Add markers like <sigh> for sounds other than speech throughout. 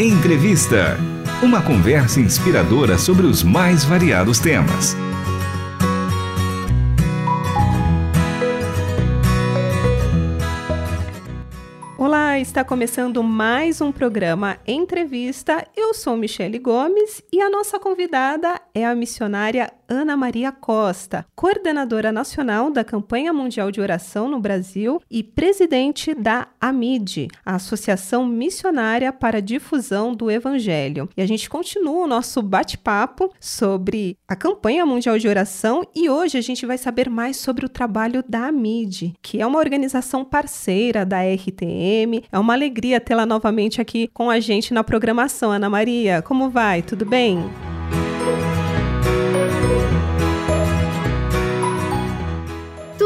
Entrevista. Uma conversa inspiradora sobre os mais variados temas. Olá, está começando mais um programa Entrevista. Eu sou Michele Gomes e a nossa convidada é a missionária Ana Maria Costa, coordenadora nacional da Campanha Mundial de Oração no Brasil e presidente da AMID, a Associação Missionária para a Difusão do Evangelho. E a gente continua o nosso bate-papo sobre a Campanha Mundial de Oração e hoje a gente vai saber mais sobre o trabalho da AMID, que é uma organização parceira da RTM. É uma alegria tê-la novamente aqui com a gente na programação. Ana Maria, como vai? Tudo bem?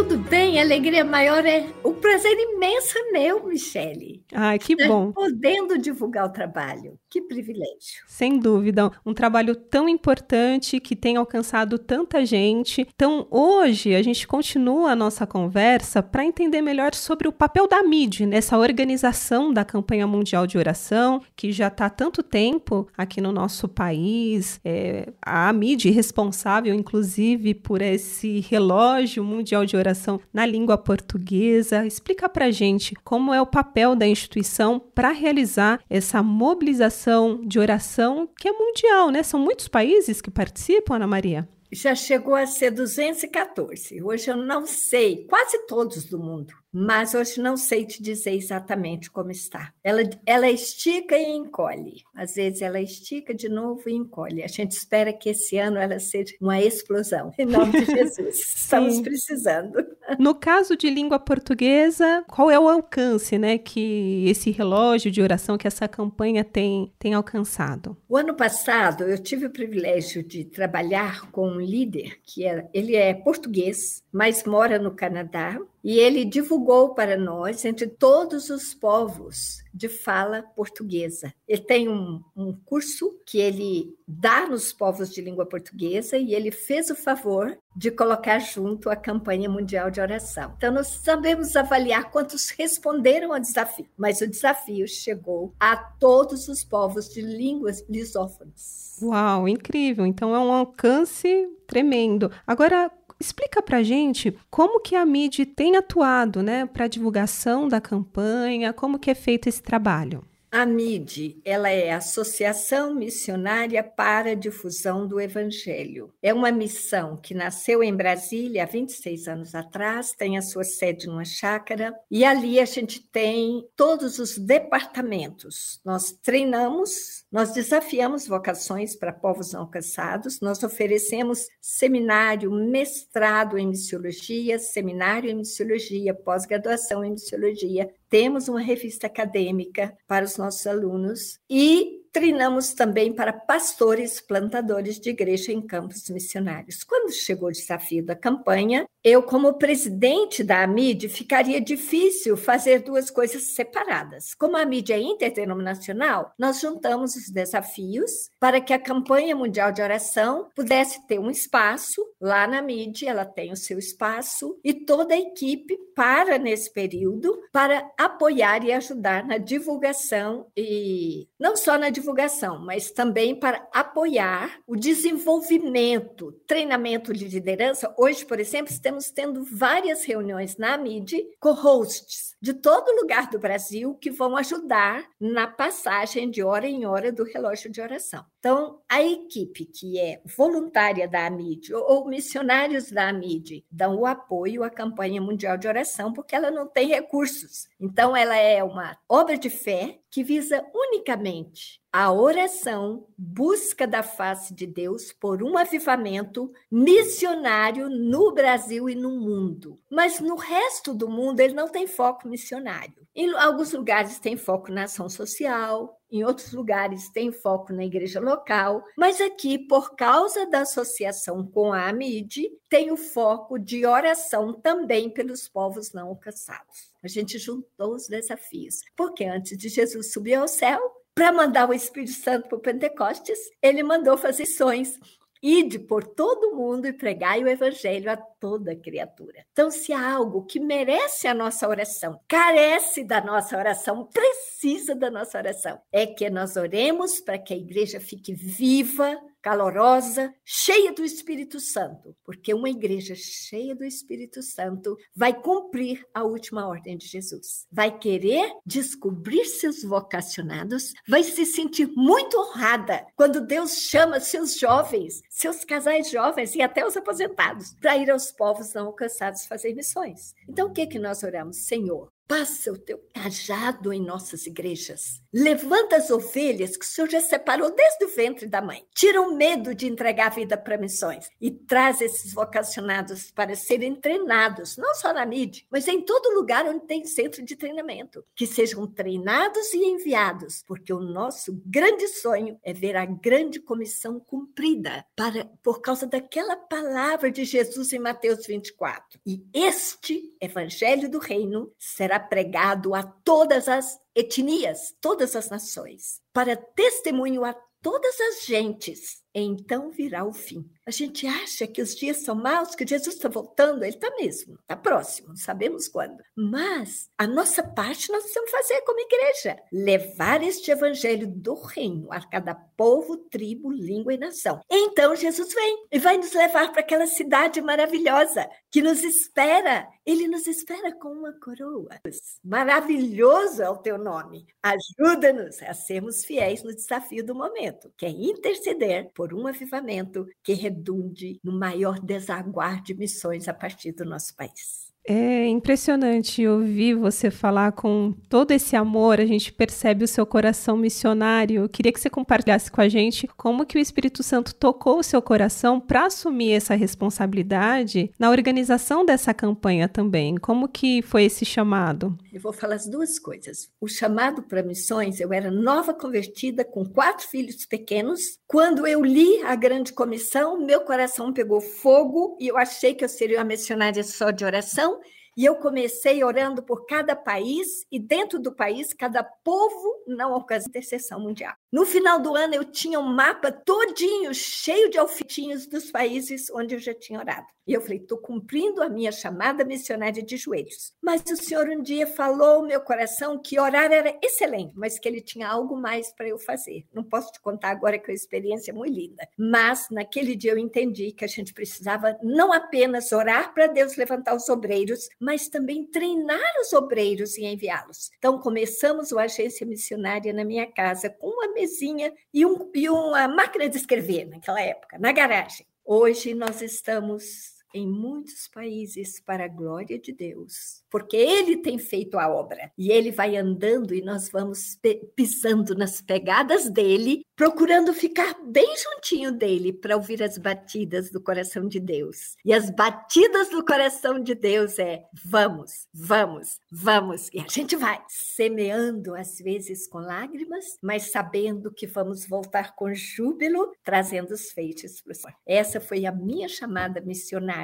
Tudo bem, a alegria maior é o prazer imenso é meu, Michele. Ai, que bom. Podendo divulgar o trabalho. Que privilégio. Sem dúvida, um trabalho tão importante que tem alcançado tanta gente. Então, hoje a gente continua a nossa conversa para entender melhor sobre o papel da MID nessa organização da campanha mundial de oração, que já está há tanto tempo aqui no nosso país. É, a MID responsável, inclusive, por esse relógio mundial de oração na língua portuguesa. Explica para gente como é o papel da instituição para realizar essa mobilização de oração que é mundial, né? São muitos países que participam, Ana Maria já chegou a ser 214. Hoje eu não sei, quase todos do mundo, mas hoje não sei te dizer exatamente como está. Ela, ela estica e encolhe. Às vezes ela estica de novo e encolhe. A gente espera que esse ano ela seja uma explosão. Em nome de <laughs> Jesus. Estamos precisando. No caso de língua portuguesa, qual é o alcance, né, que esse relógio de oração que essa campanha tem tem alcançado? O ano passado eu tive o privilégio de trabalhar com um líder que é, ele é português, mas mora no Canadá, e ele divulgou para nós, entre todos os povos de fala portuguesa. Ele tem um, um, curso que ele dá nos povos de língua portuguesa e ele fez o favor de colocar junto a campanha mundial de oração. Então, nós sabemos avaliar quantos responderam ao desafio, mas o desafio chegou a todos os povos de línguas lusófonas. Uau, incrível! Então, é um alcance tremendo. Agora, Explica para gente como que a MID tem atuado né, para divulgação da campanha, como que é feito esse trabalho. A MID, ela é Associação Missionária para a Difusão do Evangelho. É uma missão que nasceu em Brasília há 26 anos atrás, tem a sua sede numa chácara, e ali a gente tem todos os departamentos. Nós treinamos, nós desafiamos vocações para povos não alcançados, nós oferecemos seminário, mestrado em missiologia, seminário em missiologia, pós-graduação em missiologia, temos uma revista acadêmica para os nossos alunos e treinamos também para pastores plantadores de igreja em campos missionários. Quando chegou o desafio da campanha, eu, como presidente da AMID, ficaria difícil fazer duas coisas separadas. Como a AMID é interdenominacional, nós juntamos os desafios para que a campanha mundial de oração pudesse ter um espaço lá na AMID, ela tem o seu espaço, e toda a equipe para nesse período para apoiar e ajudar na divulgação e não só na divulgação, divulgação, mas também para apoiar o desenvolvimento, treinamento de liderança. Hoje, por exemplo, estamos tendo várias reuniões na MID com hosts de todo lugar do Brasil que vão ajudar na passagem de hora em hora do relógio de oração. Então, a equipe que é voluntária da AMID ou missionários da AMID dão o apoio à campanha mundial de oração porque ela não tem recursos. Então, ela é uma obra de fé que visa unicamente a oração, busca da face de Deus por um avivamento missionário no Brasil e no mundo. Mas no resto do mundo ele não tem foco missionário. Em alguns lugares tem foco na ação social, em outros lugares tem foco na igreja local, mas aqui, por causa da associação com a AMID, tem o foco de oração também pelos povos não alcançados. A gente juntou os desafios, porque antes de Jesus subir ao céu, para mandar o Espírito Santo para o Pentecostes, ele mandou fazer missões. Ide por todo mundo e pregai o evangelho a toda criatura. Então, se há algo que merece a nossa oração, carece da nossa oração, precisa precisa da nossa oração. É que nós oremos para que a igreja fique viva, calorosa, cheia do Espírito Santo, porque uma igreja cheia do Espírito Santo vai cumprir a última ordem de Jesus. Vai querer descobrir seus vocacionados, vai se sentir muito honrada quando Deus chama seus jovens, seus casais jovens e até os aposentados para ir aos povos não alcançados fazer missões. Então o que que nós oramos, Senhor? Passa o teu cajado em nossas igrejas. Levanta as ovelhas que o Senhor já separou desde o ventre da mãe. Tira o medo de entregar a vida para missões e traz esses vocacionados para serem treinados, não só na mídia, mas em todo lugar onde tem centro de treinamento. Que sejam treinados e enviados, porque o nosso grande sonho é ver a grande comissão cumprida para, por causa daquela palavra de Jesus em Mateus 24. E este evangelho do reino será pregado a todas as etnias, todas as nações, para testemunho a todas as gentes então virá o fim. A gente acha que os dias são maus, que Jesus está voltando, ele está mesmo, está próximo, não sabemos quando. Mas a nossa parte nós precisamos fazer como igreja: levar este evangelho do reino a cada povo, tribo, língua e nação. Então Jesus vem e vai nos levar para aquela cidade maravilhosa que nos espera. Ele nos espera com uma coroa. Maravilhoso é o teu nome. Ajuda-nos a sermos fiéis no desafio do momento, que é interceder por um avivamento que redunde no maior desaguar de missões a partir do nosso país. É impressionante ouvir você falar com todo esse amor, a gente percebe o seu coração missionário. Eu queria que você compartilhasse com a gente como que o Espírito Santo tocou o seu coração para assumir essa responsabilidade na organização dessa campanha também. Como que foi esse chamado? Eu vou falar as duas coisas. O chamado para missões, eu era nova convertida com quatro filhos pequenos. Quando eu li a grande comissão, meu coração pegou fogo e eu achei que eu seria uma missionária só de oração e eu comecei orando por cada país e dentro do país, cada povo não alcança intercessão mundial. No final do ano eu tinha um mapa todinho cheio de alfitinhos dos países onde eu já tinha orado. E eu falei, estou cumprindo a minha chamada missionária de joelhos. Mas o Senhor um dia falou ao meu coração que orar era excelente, mas que ele tinha algo mais para eu fazer. Não posso te contar agora que é uma experiência muito linda. Mas naquele dia eu entendi que a gente precisava não apenas orar para Deus levantar os obreiros, mas também treinar os obreiros e enviá-los. Então começamos o agência missionária na minha casa com uma mesinha e, um, e uma máquina de escrever naquela época, na garagem. Hoje nós estamos em muitos países para a glória de Deus, porque Ele tem feito a obra e Ele vai andando e nós vamos pisando nas pegadas dele, procurando ficar bem juntinho dele para ouvir as batidas do coração de Deus. E as batidas do coração de Deus é vamos, vamos, vamos e a gente vai semeando às vezes com lágrimas, mas sabendo que vamos voltar com júbilo, trazendo os feitos para o Senhor. Essa foi a minha chamada missionária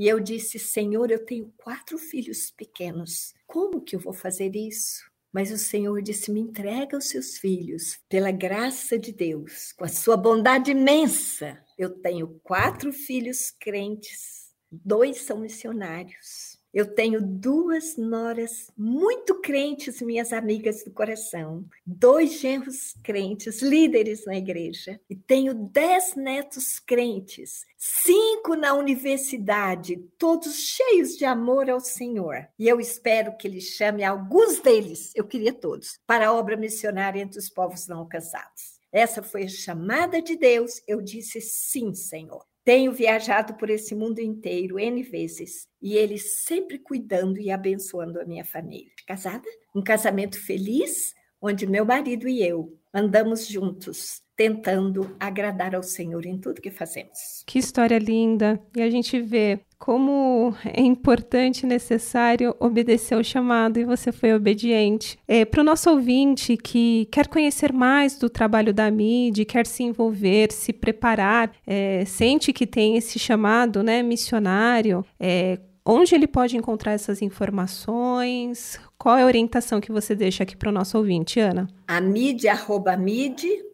e eu disse: Senhor, eu tenho quatro filhos pequenos. Como que eu vou fazer isso? Mas o Senhor disse: Me entrega os seus filhos, pela graça de Deus, com a sua bondade imensa. Eu tenho quatro filhos crentes, dois são missionários. Eu tenho duas noras muito crentes, minhas amigas do coração, dois genros crentes, líderes na igreja, e tenho dez netos crentes, cinco na universidade, todos cheios de amor ao Senhor. E eu espero que Ele chame alguns deles, eu queria todos, para a obra missionária entre os povos não alcançados. Essa foi a chamada de Deus. Eu disse sim, Senhor. Tenho viajado por esse mundo inteiro N vezes e ele sempre cuidando e abençoando a minha família. Casada? Um casamento feliz, onde meu marido e eu andamos juntos, tentando agradar ao Senhor em tudo que fazemos. Que história linda! E a gente vê como é importante e necessário obedecer ao chamado e você foi obediente. É, Para o nosso ouvinte que quer conhecer mais do trabalho da mídia, quer se envolver, se preparar, é, sente que tem esse chamado né, missionário, é, onde ele pode encontrar essas informações? Qual é a orientação que você deixa aqui para o nosso ouvinte, Ana? A mídia, arroba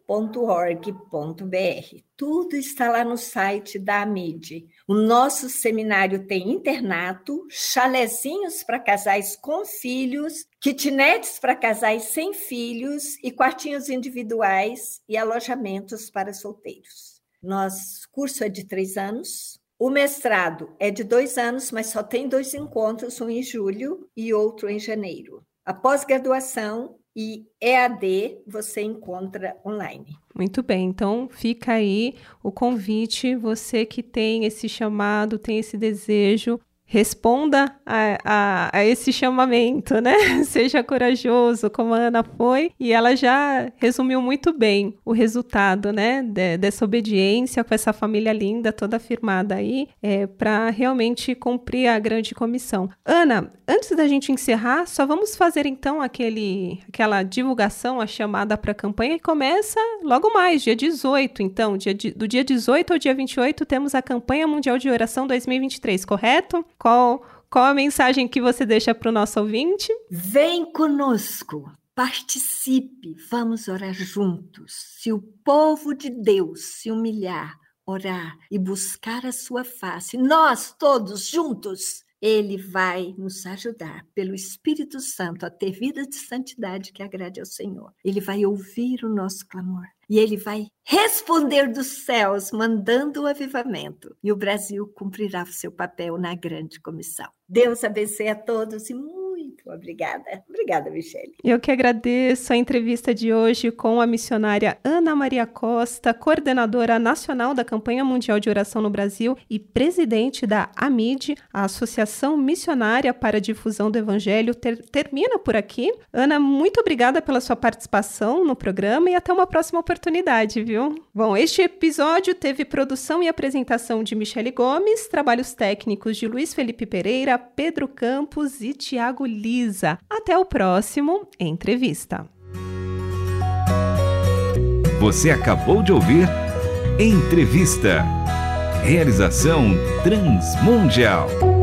mídia, Tudo está lá no site da AMID. O nosso seminário tem internato, chalezinhos para casais com filhos, kitnets para casais sem filhos e quartinhos individuais e alojamentos para solteiros. Nosso curso é de três anos. O mestrado é de dois anos, mas só tem dois encontros, um em julho e outro em janeiro. A pós-graduação e EAD você encontra online. Muito bem, então fica aí o convite, você que tem esse chamado, tem esse desejo, responda a, a, a, esse chamamento, né? <laughs> Seja corajoso, como a Ana foi, e ela já resumiu muito bem o resultado, né? De, dessa obediência com essa família linda, toda firmada aí, é, para realmente cumprir a grande comissão. Ana, antes da gente encerrar, só vamos fazer então aquele, aquela divulgação, a chamada para a campanha, que começa logo mais, dia 18. Então, dia, do dia 18 ao dia 28, temos a campanha mundial de oração 2023, correto? Qual, qual a mensagem que você deixa para o nosso ouvinte? Vem conosco, participe, vamos orar juntos. Se o povo de Deus se humilhar, orar e buscar a sua face, nós todos juntos, ele vai nos ajudar pelo Espírito Santo a ter vida de santidade que agrade ao Senhor. Ele vai ouvir o nosso clamor e ele vai responder dos céus, mandando o avivamento. E o Brasil cumprirá o seu papel na grande comissão. Deus abençoe a todos e muito obrigada. Obrigada, Michele. Eu que agradeço a entrevista de hoje com a missionária Ana Maria Costa, coordenadora nacional da Campanha Mundial de Oração no Brasil e presidente da AMID, a Associação Missionária para a Difusão do Evangelho. Ter termina por aqui. Ana, muito obrigada pela sua participação no programa e até uma próxima oportunidade, viu? Bom, este episódio teve produção e apresentação de Michele Gomes, trabalhos técnicos de Luiz Felipe Pereira, Pedro Campos e Tiago Lisa. Até o próximo Entrevista. Você acabou de ouvir Entrevista. Realização Transmundial.